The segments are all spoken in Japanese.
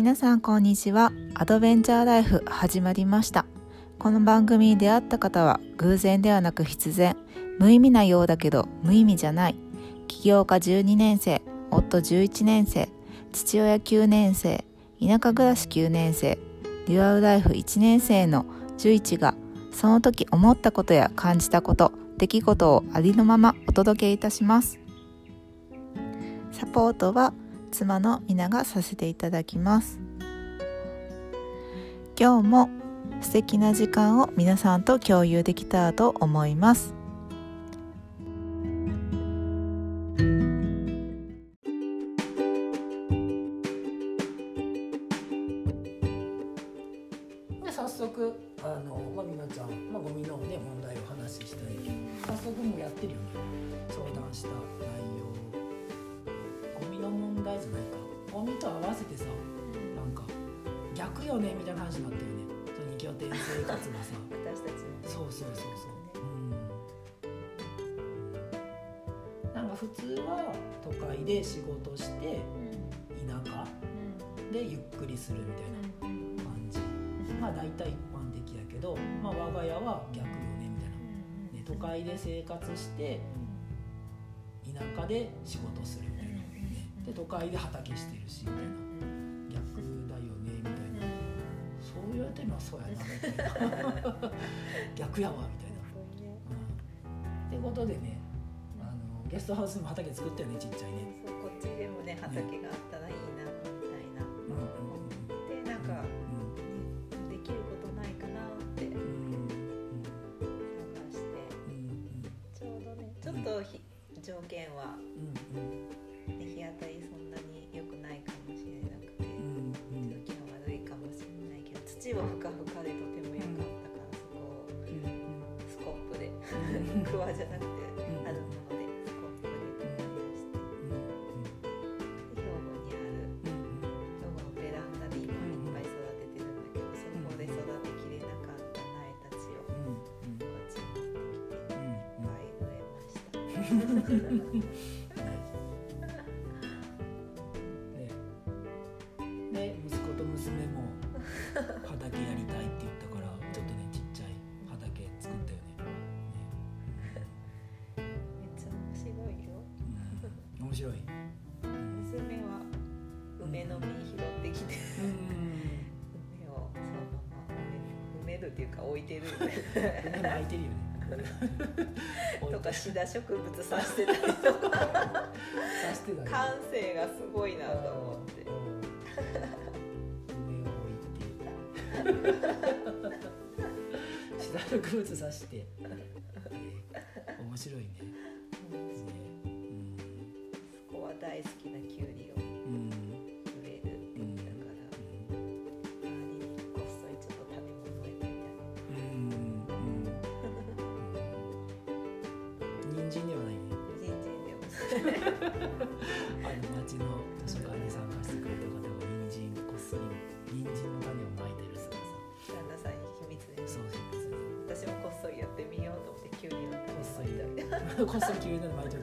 皆さんこんにちは。アドベンチャーライフ始まりました。この番組に出会った方は偶然ではなく必然。無意味なようだけど無意味じゃない。起業家12年生夫11年生父親9年生田舎暮らし9年生デュアルライフ1年生の11がその時思ったことや感じたこと出来事をありのままお届けいたします。サポートは妻の皆がさせていただきます。今日も素敵な時間を皆さんと共有できたらと思います。かゴミと合わせてさなんか逆よねみたいな話になったよね。その二拠点生活がさ。私たちそうそうそうそう。うん。なんか普通は都会で仕事して田舎でゆっくりするみたいな感じ。まあ大体一般的やけど、まあ、我が家は逆よねみたいな、ね、都会で生活して田舎で仕事するみたいな、ね、で都会で畑してるしみたいな。逆だよねみたいな。そう言われてるのはそうやなみたいな。逆やわみたいな。うん、ってことでねあのゲストハウスにも畑作ったよねちっちゃいね。そうこっちでもね畑が土はふかふかでとても良かったからそこをスコップで。クワじゃなくてん。あるものでスコップで耕してで兵庫にある兵庫のベランダで今いっぱい育ててるんだけどそこで育てきれなかった苗たちをこっちに持ってきていっぱい植えました。っていうか置いてる。梅巻いてるよね。とかシダ植物さしてたりとか。てたね。感性がすごいなと思って。梅を置いてシダ植物刺して、えー面白いね。ねうん。そこは大好きなキュウリあの町の図書館に参加してくれた方が人参こっそり人参の種をまいてる姿。さ旦那さんに秘密でそう私もこっそりやってみようと思ってキュウリのこっそ種りをこっそり急に巻いて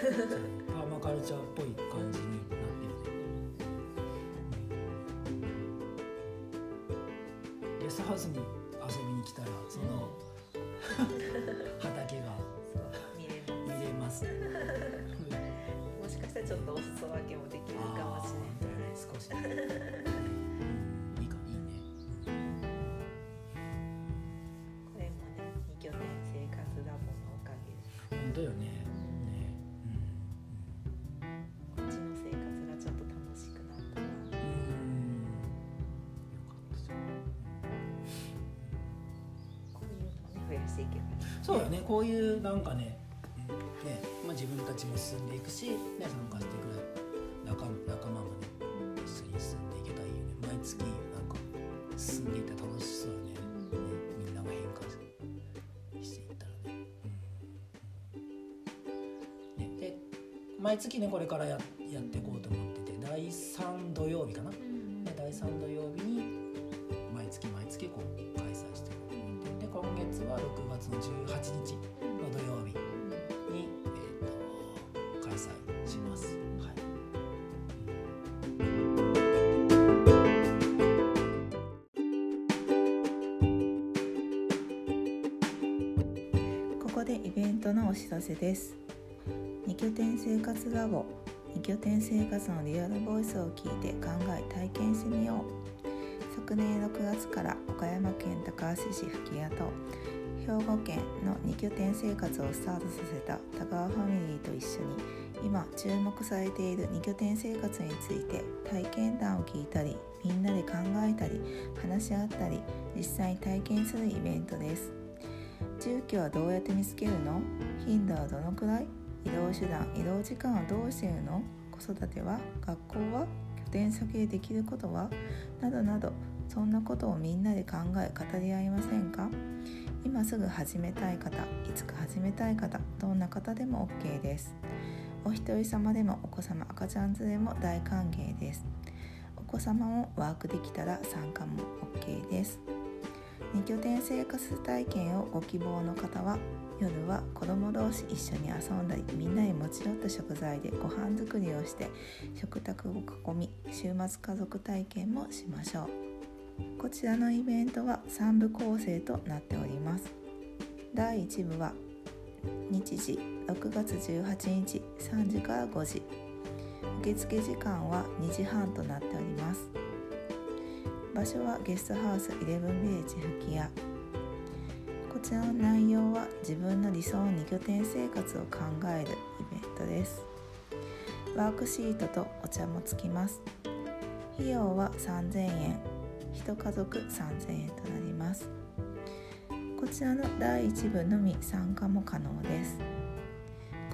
パーマカルチャーっぽい感じになってるね、う、ゲストハウスに遊びに来たらその畑が見れます。見れます、もしかしたらちょっとお裾分けもできるかもしれない、少し、うん、いいかいいね、これもね二拠点生活だものおかげで。す本当よね。増やしていけばそうよね。こういうなんかね,、うんねまあ、自分たちも進んでいくし、ね、参加してくれ仲仲間もね一緒に進んでいけたらいいよね。毎月なんか進んでいったら楽しそうよね。ねみんなが変化していったらね,、うん、ねで毎月ねこれからややっていこうと思ってて第3土曜日かな、うんで第3土曜日に毎月毎月こう今月は6月の18日の土曜日に、えー、と開催します。はい。ここでイベントのお知らせです。二拠点生活ラボ二拠点生活のリアルボイスを聞いて考え体験してみよう。昨年6月から岡山県高梁市吹屋と兵庫県の二拠点生活をスタートさせた田川ファミリーと一緒に今注目されている二拠点生活について体験談を聞いたりみんなで考えたり話し合ったり実際に体験するイベントです。住居はどうやって見つけるの？頻度はどのくらい？移動手段移動時間はどうしてるの？子育ては？学校は？拠点先でできることは？などなどそんなことをみんなで考え語り合いませんか？今すぐ始めたい方いつか始めたい方どんな方でも OK です。お一人様でもお子様赤ちゃん連れも大歓迎です。お子様もワークできたら参加も OK です。二拠点生活体験をご希望の方は夜は子供同士一緒に遊んだりみんなで持ち寄った食材でご飯作りをして食卓を囲み週末家族体験もしましょう。こちらのイベントは3部構成となっております。第1部は日時6月18日3時から5時。受付時間は2時半となっております。場所はゲストハウス11ビレッジ吹屋。こちらの内容は自分の理想の2拠点生活を考えるイベントです。ワークシートとお茶もつきます。費用は3000円。1家族3000円となります。こちらの第1部のみ参加も可能です。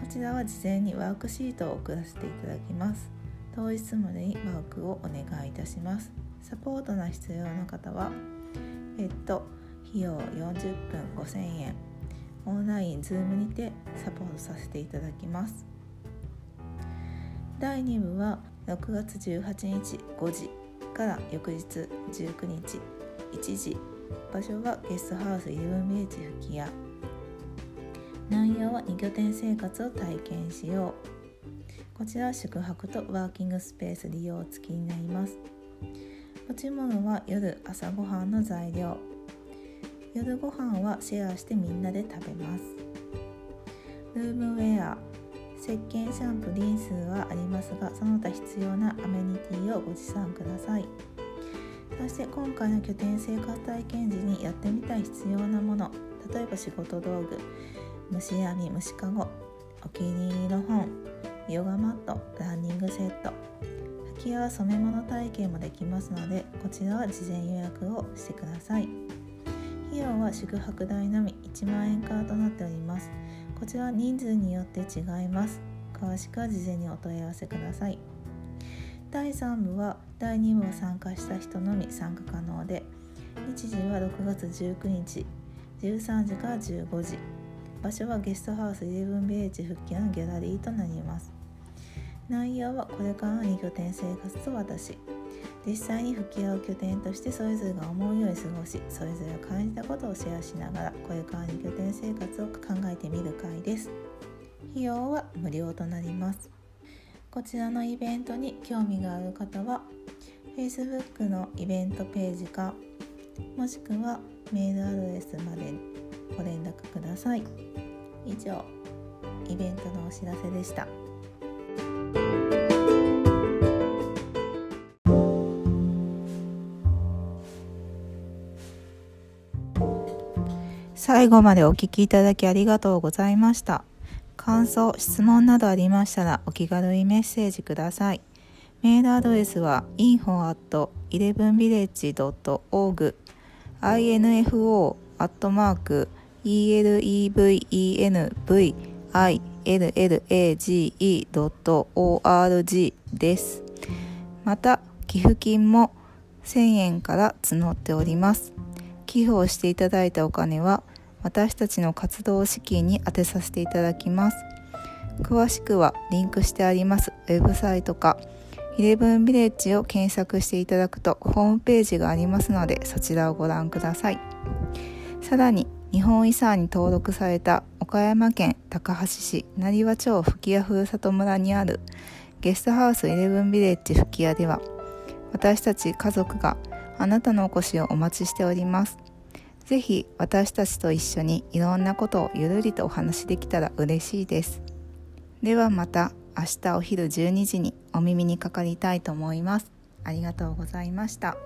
こちらは事前にワークシートを送らせていただきます。当日までにワークをお願いいたします。サポートが必要な方は別途費用40分5000円。オンラインズームにてサポートさせていただきます。第2部は6月18日5時。から翌日19日1時場所はゲストハウスイレブンビレッジ吹屋内容は2拠点生活を体験しよう。こちらは宿泊とワーキングスペース利用付きになります。持ち物は夜朝ごはんの材料。夜ご飯はシェアしてみんなで食べます。ルームウェア石鹸シャンプーリンスはありますがその他必要なアメニティをご持参ください。そして今回の拠点生活体験時にやってみたい必要なもの例えば仕事道具虫網虫かごお気に入りの本ヨガマットランニングセット吹き矢は染め物体験もできますのでこちらは事前予約をしてください。費用は宿泊代のみ1万円からとなっております。こちら人数によって違います。詳しくは事前にお問い合わせください。第3部は第2部を参加した人のみ参加可能で日時は6月19日13時から15時。場所はゲストハウスイレブンビレッジ復帰のギャラリーとなります。内容はこれからの2拠点生活と私。実際に吹き矢を拠点としてそれぞれが思うように過ごしそれぞれ感じたことをシェアしながらこれから2拠点生活を考えてみる会です。費用は無料となります。こちらのイベントに興味がある方は Facebook のイベントページかもしくはメールアドレスまでご連絡ください。以上イベントのお知らせでした。最後までお聞きいただきありがとうございました。感想質問などありましたらお気軽にメッセージください。メールアドレスは info.11village.org info.elevenvillage.org です。また寄付金も1000円から募っております。寄付をしていただいたお金は私たちの活動資金に充てさせていただきます。詳しくはリンクしてありますウェブサイトかイレブンビレッジを検索していただくとホームページがありますのでそちらをご覧ください。さらに日本遺産に登録された岡山県高梁市成羽町吹屋ふるさと村にあるゲストハウスイレブンビレッジ吹屋では私たち家族があなたのお越しをお待ちしております。ぜひ私たちと一緒にいろんなことをゆるりとお話できたら嬉しいですではまた明日お昼12時にお耳にかかりたいと思いますありがとうございました。